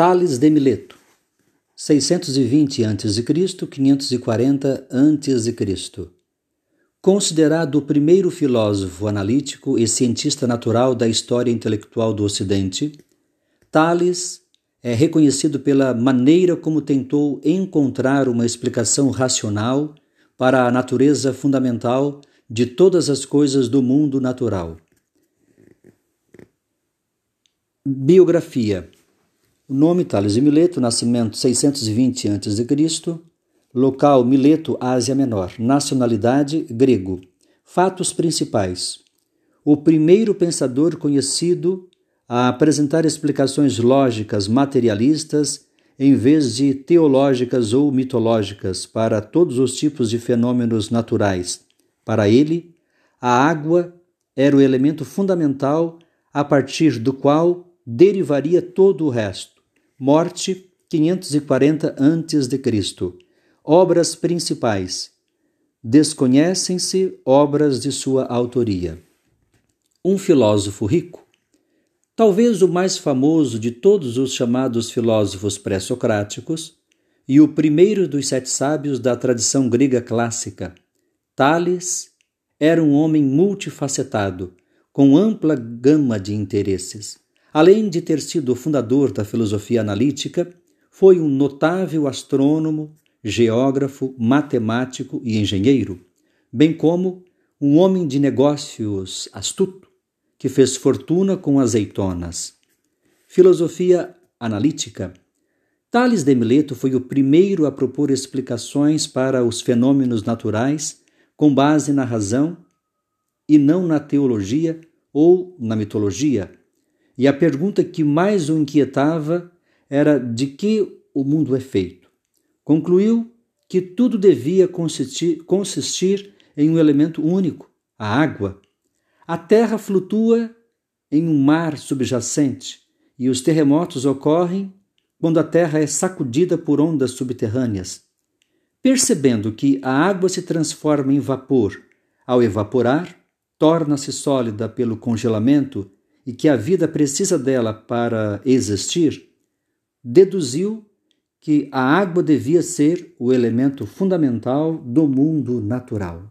Tales de Mileto, 620 a.C., 540 a.C. Considerado o primeiro filósofo analítico e cientista natural da história intelectual do Ocidente, Tales é reconhecido pela maneira como tentou encontrar uma explicação racional para a natureza fundamental de todas as coisas do mundo natural. Biografia o nome Tales de Mileto, nascimento 620 a.C., local Mileto, Ásia Menor, nacionalidade grego. Fatos principais: o primeiro pensador conhecido a apresentar explicações lógicas materialistas em vez de teológicas ou mitológicas para todos os tipos de fenômenos naturais. Para ele, a água era o elemento fundamental a partir do qual derivaria todo o resto Morte 540 a.C. Obras principais. Desconhecem-se obras de sua autoria. Um filósofo rico, talvez o mais famoso de todos os chamados filósofos pré-socráticos e o primeiro dos sete sábios da tradição grega clássica, Tales era um homem multifacetado, com ampla gama de interesses. Além de ter sido o fundador da filosofia analítica, foi um notável astrônomo, geógrafo, matemático e engenheiro, bem como um homem de negócios astuto, que fez fortuna com azeitonas. Filosofia analítica. Tales de Mileto foi o primeiro a propor explicações para os fenômenos naturais com base na razão e não na teologia ou na mitologia, e a pergunta que mais o inquietava era de que o mundo é feito. Concluiu que tudo devia consistir, consistir em um elemento único, a água. A terra flutua em um mar subjacente e os terremotos ocorrem quando a terra é sacudida por ondas subterrâneas. Percebendo que a água se transforma em vapor ao evaporar, torna-se sólida pelo congelamento e que a vida precisa dela para existir, deduziu que a água devia ser o elemento fundamental do mundo natural.